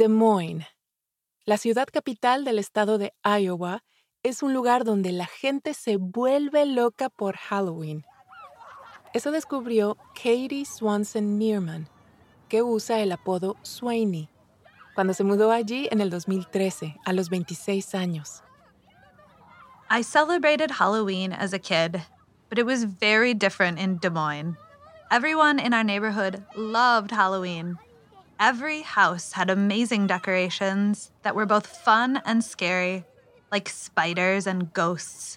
Des Moines. La ciudad capital del estado de Iowa es un lugar donde la gente se vuelve loca por Halloween. Eso descubrió Katie Swanson Neerman, que usa el apodo Sweeney, cuando se mudó allí en el 2013, a los 26 años. I celebrated Halloween as a kid, but it was very different in Des Moines. Everyone in our neighborhood loved Halloween. Every house had amazing decorations that were both fun and scary, like spiders and ghosts.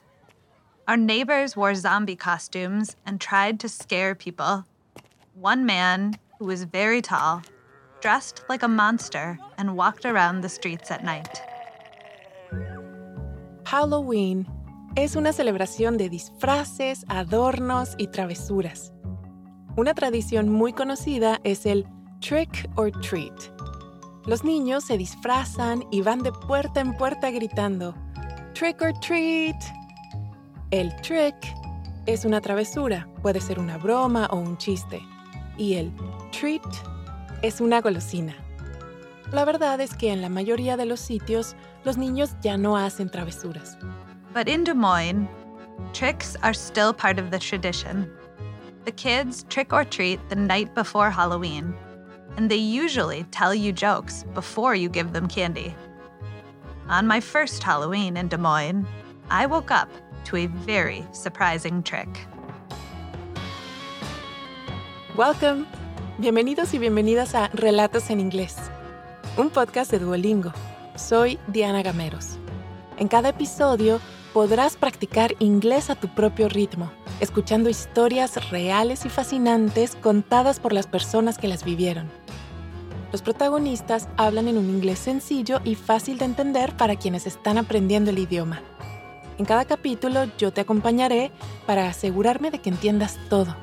Our neighbors wore zombie costumes and tried to scare people. One man, who was very tall, dressed like a monster and walked around the streets at night. Halloween es una celebración de disfraces, adornos y travesuras. Una tradición muy conocida es el trick or treat. Los niños se disfrazan y van de puerta en puerta gritando trick or treat. El trick es una travesura, puede ser una broma o un chiste. Y el treat es una golosina. La verdad es que en la mayoría de los sitios los niños ya no hacen travesuras. But in Des Moines, tricks are still part of the tradition. The kids trick or treat the night before Halloween, and they usually tell you jokes before you give them candy. On my first Halloween in Des Moines, I woke up to a very surprising trick. Welcome. Bienvenidos y bienvenidas a Relatos en Inglés, un podcast de Duolingo. Soy Diana Gameros. En cada episodio podrás practicar inglés a tu propio ritmo, escuchando historias reales y fascinantes contadas por las personas que las vivieron. Los protagonistas hablan en un inglés sencillo y fácil de entender para quienes están aprendiendo el idioma. En cada capítulo yo te acompañaré para asegurarme de que entiendas todo.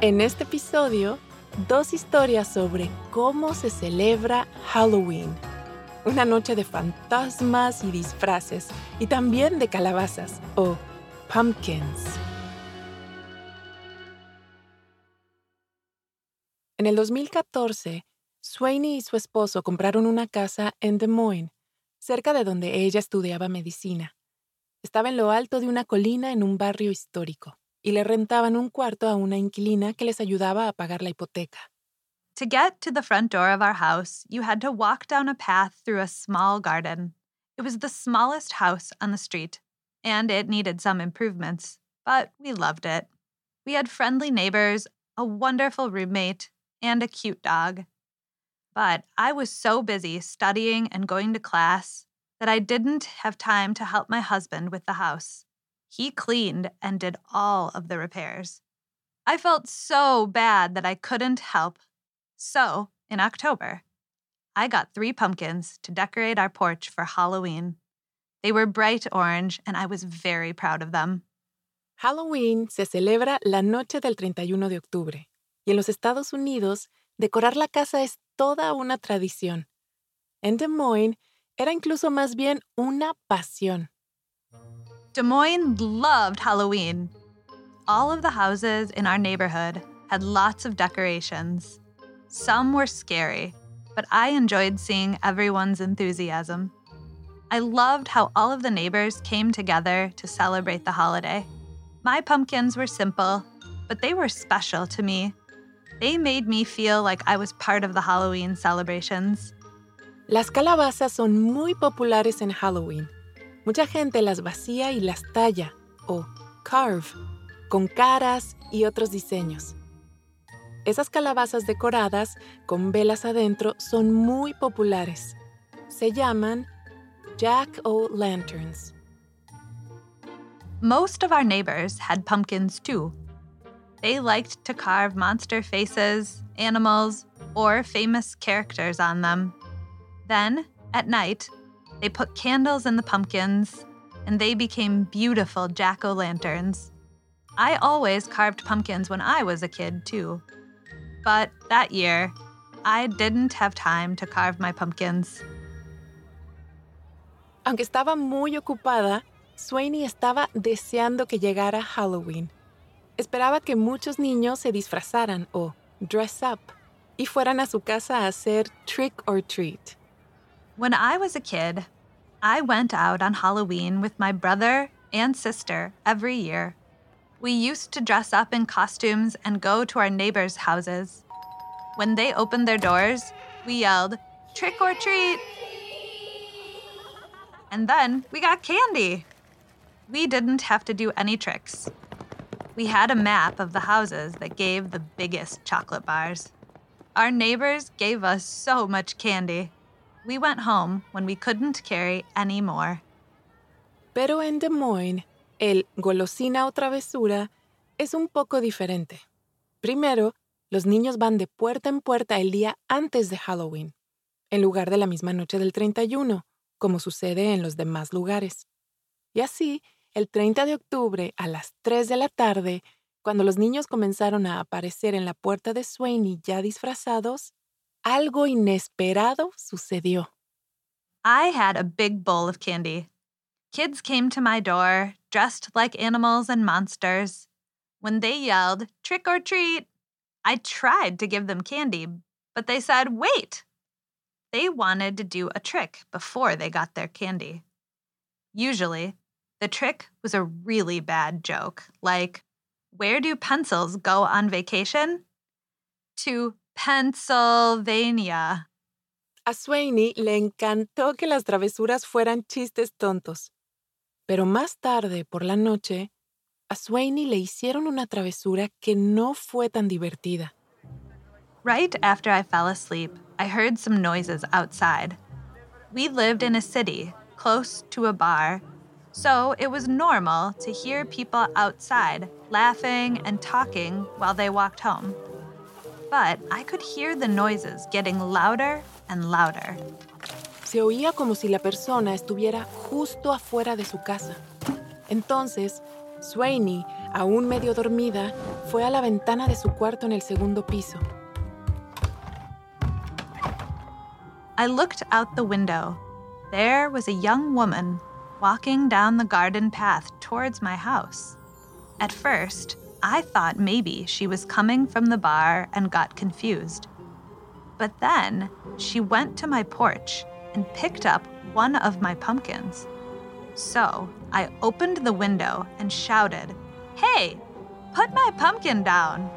En este episodio, dos historias sobre cómo se celebra Halloween una noche de fantasmas y disfraces, y también de calabazas o pumpkins. En el 2014, Sweeney y su esposo compraron una casa en Des Moines, cerca de donde ella estudiaba medicina. Estaba en lo alto de una colina en un barrio histórico, y le rentaban un cuarto a una inquilina que les ayudaba a pagar la hipoteca. To get to the front door of our house, you had to walk down a path through a small garden. It was the smallest house on the street, and it needed some improvements, but we loved it. We had friendly neighbors, a wonderful roommate, and a cute dog. But I was so busy studying and going to class that I didn't have time to help my husband with the house. He cleaned and did all of the repairs. I felt so bad that I couldn't help so, in October, I got three pumpkins to decorate our porch for Halloween. They were bright orange, and I was very proud of them. Halloween se celebra la noche del 31 de octubre, y en los Estados Unidos, decorar la casa es toda una tradición. En Des Moines, era incluso más bien una pasión. Des Moines loved Halloween. All of the houses in our neighborhood had lots of decorations. Some were scary, but I enjoyed seeing everyone's enthusiasm. I loved how all of the neighbors came together to celebrate the holiday. My pumpkins were simple, but they were special to me. They made me feel like I was part of the Halloween celebrations. Las calabazas son muy populares en Halloween. Mucha gente las vacía y las talla, o carve, con caras y otros diseños. Esas calabazas decoradas con velas adentro son muy populares. Se llaman Jack O' Lanterns. Most of our neighbors had pumpkins too. They liked to carve monster faces, animals, or famous characters on them. Then, at night, they put candles in the pumpkins and they became beautiful jack o' lanterns. I always carved pumpkins when I was a kid, too. But that year, I didn't have time to carve my pumpkins. Aunque estaba muy ocupada, Sweeney estaba deseando que llegara Halloween. Esperaba que muchos niños se disfrazaran o dress up y fueran a su casa a hacer trick or treat. When I was a kid, I went out on Halloween with my brother and sister every year. We used to dress up in costumes and go to our neighbors' houses. When they opened their doors, we yelled, Trick or treat! And then we got candy. We didn't have to do any tricks. We had a map of the houses that gave the biggest chocolate bars. Our neighbors gave us so much candy. We went home when we couldn't carry any more. Pero en Des Moines, el golosina o travesura es un poco diferente. Primero, los niños van de puerta en puerta el día antes de Halloween, en lugar de la misma noche del 31, como sucede en los demás lugares. Y así, el 30 de octubre a las 3 de la tarde, cuando los niños comenzaron a aparecer en la puerta de Swaney ya disfrazados, algo inesperado sucedió. I had a big bowl of candy. Kids came to my door, dressed like animals and monsters. When they yelled, trick or treat, I tried to give them candy, but they said, wait. They wanted to do a trick before they got their candy. Usually, the trick was a really bad joke, like, Where do pencils go on vacation? To Pennsylvania. A Swaney le encantó que las travesuras fueran chistes tontos. Pero más tarde, por la noche, a Swaney le hicieron una travesura que no fue tan divertida. Right after I fell asleep, I heard some noises outside. We lived in a city, close to a bar, so it was normal to hear people outside laughing and talking while they walked home. But I could hear the noises getting louder and louder. Se oía como si la persona estuviera justo afuera de su casa. Entonces, Swaney, aún medio dormida, fue a la ventana de su cuarto en el segundo piso. I looked out the window. There was a young woman walking down the garden path towards my house. At first, I thought maybe she was coming from the bar and got confused. But then she went to my porch and picked up one of my pumpkins. So I opened the window and shouted, Hey, put my pumpkin down.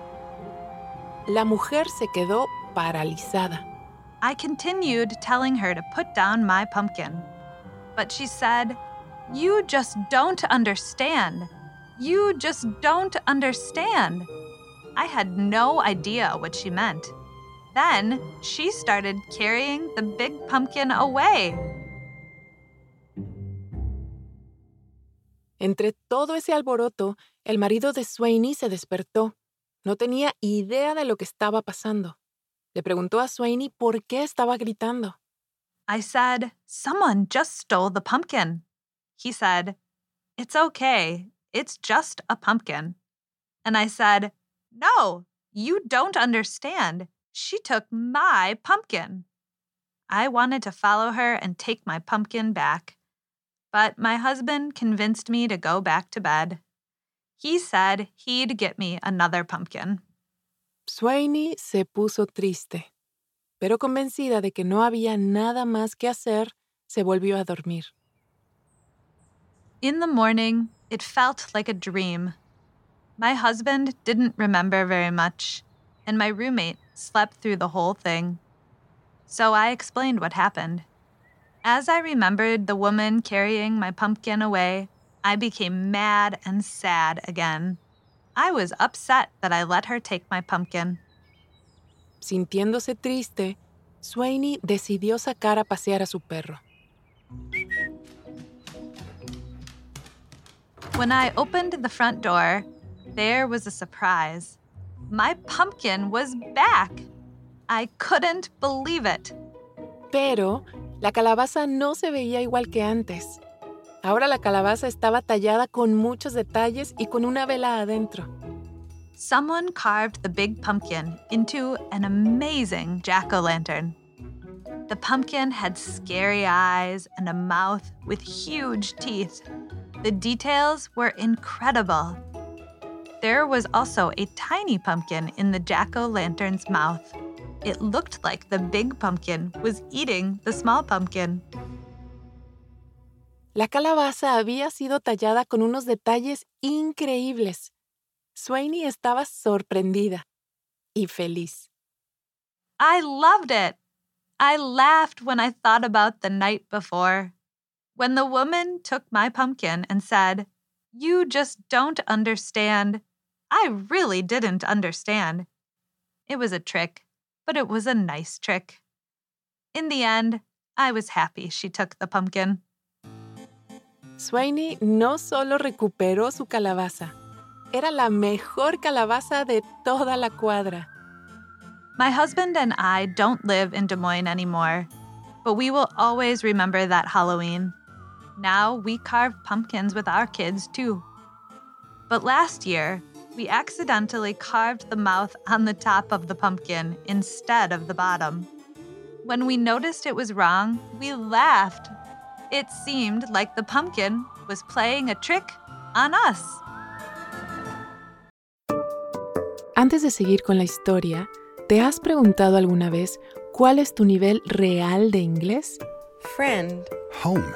La mujer se quedó paralizada. I continued telling her to put down my pumpkin. But she said, You just don't understand. You just don't understand. I had no idea what she meant. Then she started carrying the big pumpkin away. Entre todo ese alboroto, el marido de Swaney se despertó. No tenía idea de lo que estaba pasando. Le preguntó a Swaney por qué estaba gritando. I said, Someone just stole the pumpkin. He said, It's okay. It's just a pumpkin. And I said, No, you don't understand. She took my pumpkin. I wanted to follow her and take my pumpkin back. But my husband convinced me to go back to bed. He said he'd get me another pumpkin. Swaney se puso triste, pero convencida de que no había nada más que hacer, se volvió a dormir. In the morning, it felt like a dream. My husband didn't remember very much, and my roommate slept through the whole thing. So I explained what happened. As I remembered the woman carrying my pumpkin away, I became mad and sad again. I was upset that I let her take my pumpkin. Sintiéndose triste, Swaney decidió sacar a pasear a su perro. When I opened the front door, there was a surprise. My pumpkin was back. I couldn't believe it. Pero la calabaza no se veía igual que antes. Ahora la calabaza estaba tallada con muchos detalles y con una vela adentro. Someone carved the big pumpkin into an amazing jack o' lantern. The pumpkin had scary eyes and a mouth with huge teeth. The details were incredible. There was also a tiny pumpkin in the jack o' lantern's mouth. It looked like the big pumpkin was eating the small pumpkin. La calabaza había sido tallada con unos detalles increíbles. Swaney estaba sorprendida y feliz. I loved it. I laughed when I thought about the night before. When the woman took my pumpkin and said, You just don't understand. I really didn't understand. It was a trick, but it was a nice trick. In the end, I was happy she took the pumpkin. Swaney no solo recuperó su calabaza, era la mejor calabaza de toda la cuadra. My husband and I don't live in Des Moines anymore, but we will always remember that Halloween. Now we carve pumpkins with our kids too. But last year, we accidentally carved the mouth on the top of the pumpkin instead of the bottom. When we noticed it was wrong, we laughed. It seemed like the pumpkin was playing a trick on us. Antes de seguir con la historia, ¿te has preguntado alguna vez cuál es tu nivel real de inglés? Friend. Home.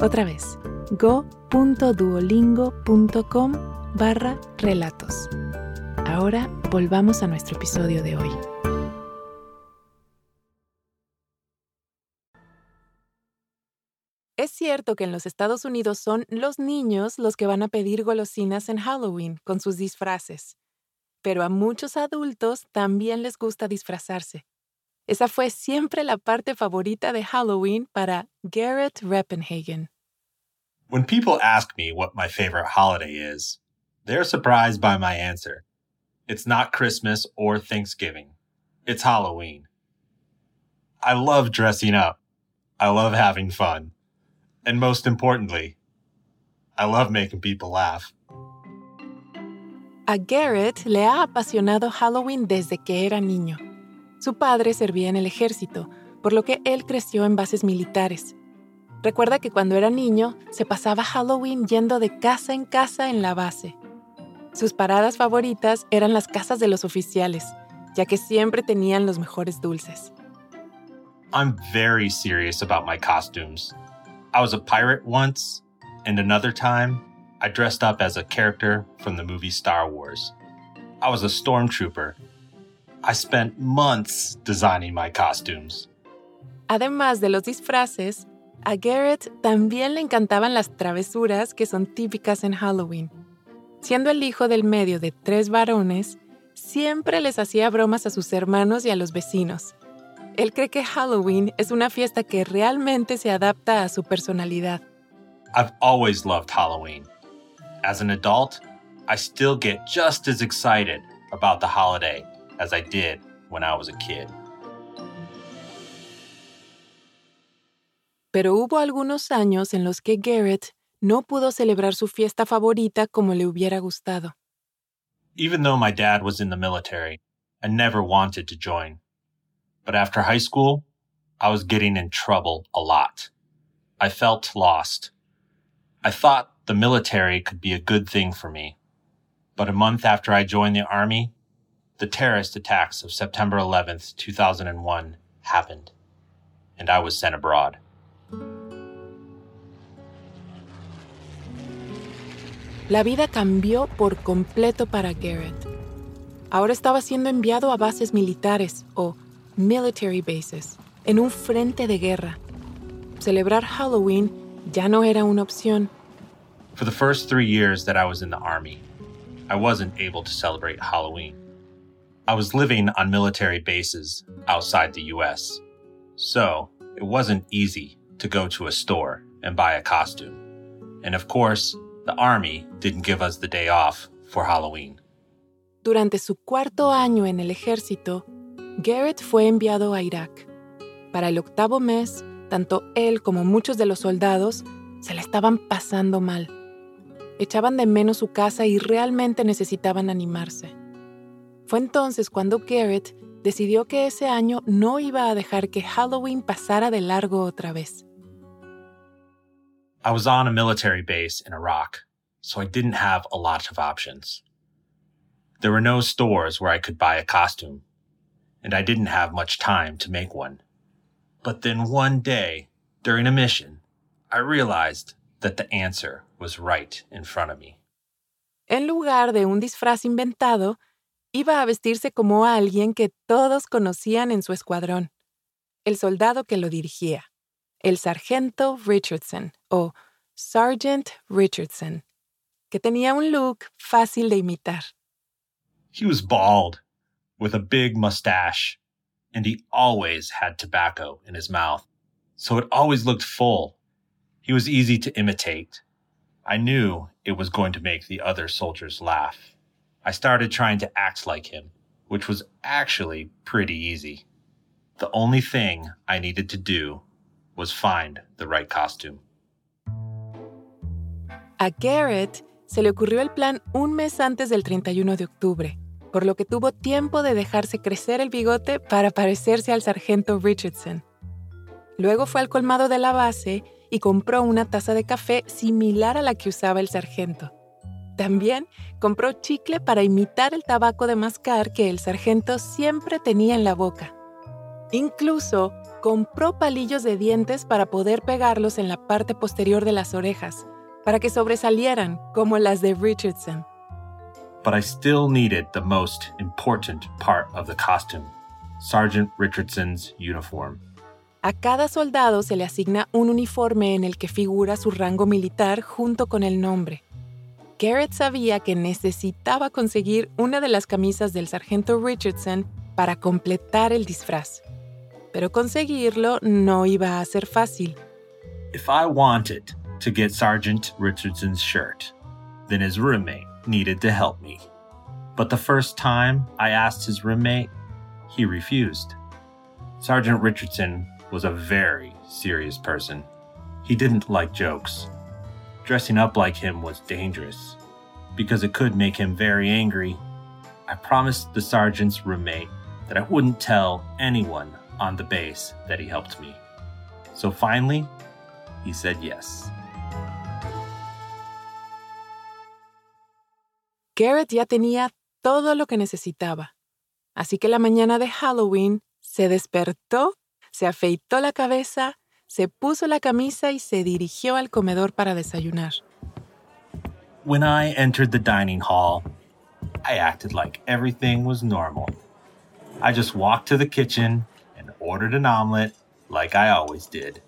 Otra vez, go.duolingo.com barra relatos. Ahora volvamos a nuestro episodio de hoy. Es cierto que en los Estados Unidos son los niños los que van a pedir golosinas en Halloween con sus disfraces, pero a muchos adultos también les gusta disfrazarse. Esa fue siempre la parte favorita de Halloween para Garrett Reppenhagen. When people ask me what my favorite holiday is, they're surprised by my answer. It's not Christmas or Thanksgiving. It's Halloween. I love dressing up. I love having fun. And most importantly, I love making people laugh. A Garrett le ha apasionado Halloween desde que era niño. Su padre servía en el ejército, por lo que él creció en bases militares. Recuerda que cuando era niño se pasaba Halloween yendo de casa en casa en la base. Sus paradas favoritas eran las casas de los oficiales, ya que siempre tenían los mejores dulces. I'm very serious about my costumes. I was a pirate once, and another time, I dressed up as a character from the movie Star Wars. I was a stormtrooper. I spent months designing my costumes. Además de los disfraces, a Garrett también le encantaban las travesuras que son típicas en Halloween. Siendo el hijo del medio de tres varones, siempre les hacía bromas a sus hermanos y a los vecinos. Él cree que Halloween es una fiesta que realmente se adapta a su personalidad. I've always loved Halloween. As an adult, I still get just as excited about the holiday as I did when I was a kid. Pero hubo algunos años en los que Garrett no pudo celebrar su fiesta favorita como le hubiera gustado. Even though my dad was in the military, I never wanted to join. But after high school, I was getting in trouble a lot. I felt lost. I thought the military could be a good thing for me. But a month after I joined the Army, the terrorist attacks of September 11th, 2001 happened, and I was sent abroad. La vida cambió por completo para Garrett. Ahora estaba siendo enviado a bases militares o military bases, en un frente de guerra. Celebrar Halloween ya no era una opción. For the first three years that I was in the Army, I wasn't able to celebrate Halloween. I was living on military bases outside the US, so it wasn't easy to go to a store and buy a costume. And of course, the Army didn't give us the day off for Halloween. Durante su cuarto año en el ejército, Garrett fue enviado a Irak. Para el octavo mes, tanto él como muchos de los soldados se la estaban pasando mal. Echaban de menos su casa y realmente necesitaban animarse. Fue entonces cuando Garrett decidió que ese año no iba a dejar que Halloween pasara de largo otra vez. I was on a military base in Iraq, so I didn't have a lot of options. There were no stores where I could buy a costume, and I didn't have much time to make one. But then one day, during a mission, I realized that the answer was right in front of me. En lugar de un disfraz inventado, iba a vestirse como a alguien que todos conocían en su escuadrón, el soldado que lo dirigía, el sargento Richardson o Sergeant Richardson, que tenía un look fácil de imitar. He was bald, with a big mustache, and he always had tobacco in his mouth, so it always looked full. He was easy to imitate. I knew it was going to make the other soldiers laugh. I started trying to act like him, which was actually pretty easy. The only thing I needed to do was find the right costume. A Garrett se le ocurrió el plan un mes antes del 31 de octubre, por lo que tuvo tiempo de dejarse crecer el bigote para parecerse al sargento Richardson. Luego fue al colmado de la base y compró una taza de café similar a la que usaba el sargento. También compró chicle para imitar el tabaco de mascar que el sargento siempre tenía en la boca. Incluso compró palillos de dientes para poder pegarlos en la parte posterior de las orejas, para que sobresalieran como las de Richardson. But I still needed the most important part of the costume Sergeant Richardson's uniform. A cada soldado se le asigna un uniforme en el que figura su rango militar junto con el nombre. Garrett sabía que necesitaba conseguir una de las camisas del sargento Richardson para completar el disfraz. Pero conseguirlo no iba a ser fácil. If I wanted to get Sergeant Richardson's shirt, then his roommate needed to help me. But the first time I asked his roommate, he refused. Sergeant Richardson was a very serious person. He didn't like jokes. Dressing up like him was dangerous because it could make him very angry. I promised the sergeant's roommate that I wouldn't tell anyone on the base that he helped me. So finally, he said yes. Garrett ya tenía todo lo que necesitaba. Así que la mañana de Halloween se despertó, se afeitó la cabeza, se puso la camisa y se dirigió al comedor para desayunar. When I entered the dining hall, I acted like everything was normal. I just walked to the kitchen and ordered an omelet like I always did.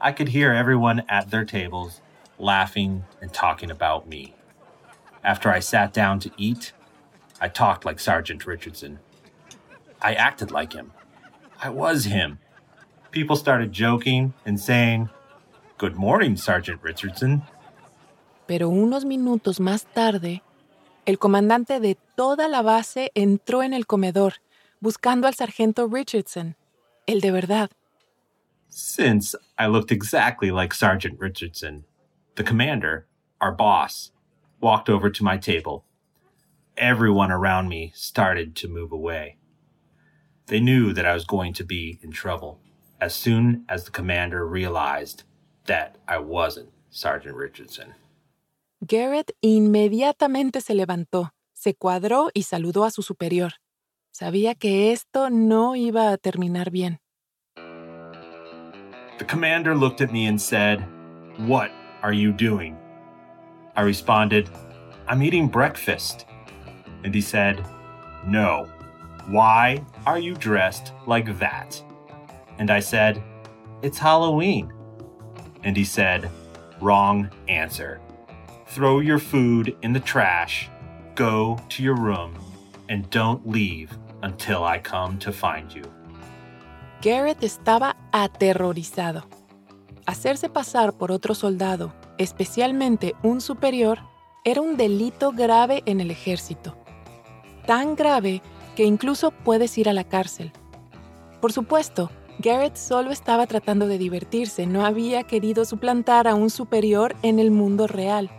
I could hear everyone at their tables laughing and talking about me. After I sat down to eat, I talked like Sergeant Richardson. I acted like him. I was him. People started joking and saying, Good morning, Sergeant Richardson. Pero unos minutos más tarde, el comandante de toda la base entró en el comedor buscando al sargento Richardson, el de verdad. Since I looked exactly like Sergeant Richardson, the commander, our boss, walked over to my table. Everyone around me started to move away. They knew that I was going to be in trouble as soon as the commander realized that I wasn't Sergeant Richardson. Garrett inmediatamente se levantó, se cuadró y saludó a su superior. Sabía que esto no iba a terminar bien. The commander looked at me and said, What are you doing? I responded, I'm eating breakfast. And he said, No. Why are you dressed like that? And I said, It's Halloween. And he said, Wrong answer. Throw your food in the trash, go to your room, and don't leave until I come to find you. Garrett estaba aterrorizado. Hacerse pasar por otro soldado, especialmente un superior, era un delito grave en el ejército. Tan grave que incluso puedes ir a la cárcel. Por supuesto, Garrett solo estaba tratando de divertirse, no había querido suplantar a un superior en el mundo real.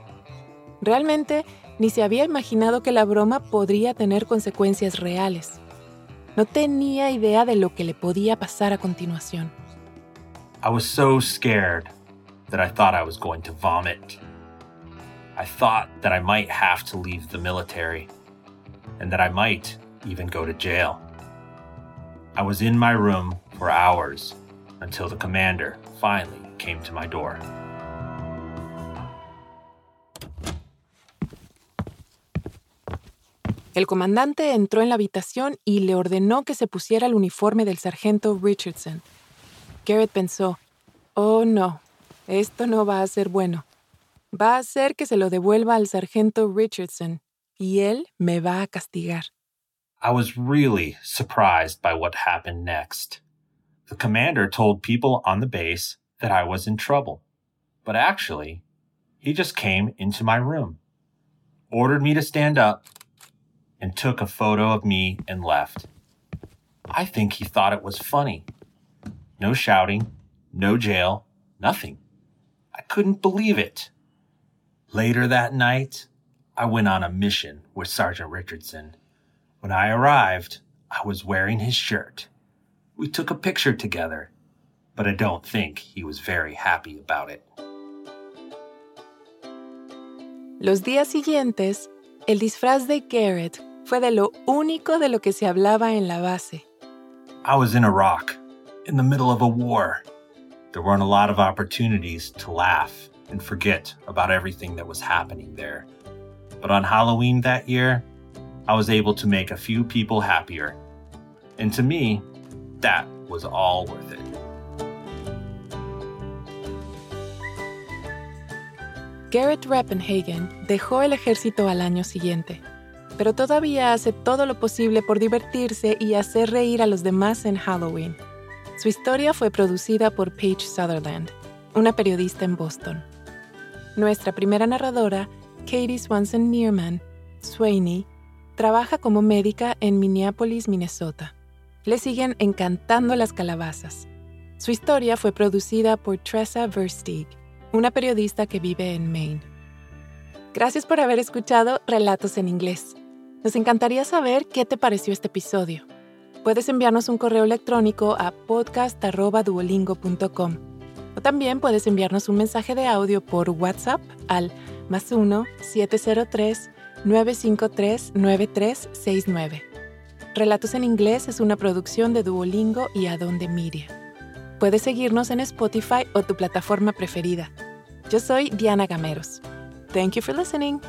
Realmente, ni se había imaginado que la broma podría tener consecuencias reales. No tenía idea de lo que le podía pasar a continuación. I was so scared that I thought I was going to vomit. I thought that I might have to leave the military and that I might even go to jail. I was in my room for hours until the commander finally came to my door. El comandante entró en la habitación y le ordenó que se pusiera el uniforme del sargento Richardson. Garrett pensó, oh no, esto no va a ser bueno. Va a hacer que se lo devuelva al sargento Richardson y él me va a castigar. I was really surprised by what happened next. The commander told people on the base that I was in trouble, but actually, he just came into my room, ordered me to stand up, and took a photo of me and left. I think he thought it was funny. No shouting, no jail, nothing. I couldn't believe it. Later that night, I went on a mission with Sergeant Richardson. When I arrived, I was wearing his shirt. We took a picture together, but I don't think he was very happy about it. Los días siguientes, el disfraz de Garrett fue de lo único de lo que se hablaba en la base. I was in Iraq, in the middle of a war. There weren't a lot of opportunities to laugh and forget about everything that was happening there. But on Halloween that year, I was able to make a few people happier. And to me, that was all worth it. Garrett Rappenhagen dejó el ejército al año siguiente, pero todavía hace todo lo posible por divertirse y hacer reír a los demás en Halloween. Su historia fue producida por Paige Sutherland, una periodista en Boston. Nuestra primera narradora, Katie Swanson Nearman, Swaney, trabaja como médica en Minneapolis, Minnesota. Le siguen encantando las calabazas. Su historia fue producida por Tressa Versteeg, una periodista que vive en Maine. Gracias por haber escuchado Relatos en Inglés. Nos encantaría saber qué te pareció este episodio. Puedes enviarnos un correo electrónico a podcast.duolingo.com o también puedes enviarnos un mensaje de audio por WhatsApp al más 1-703-953-9369. Relatos en Inglés es una producción de Duolingo y Adonde Media. Puedes seguirnos en Spotify o tu plataforma preferida. Yo soy Diana Gameros. Thank you for listening.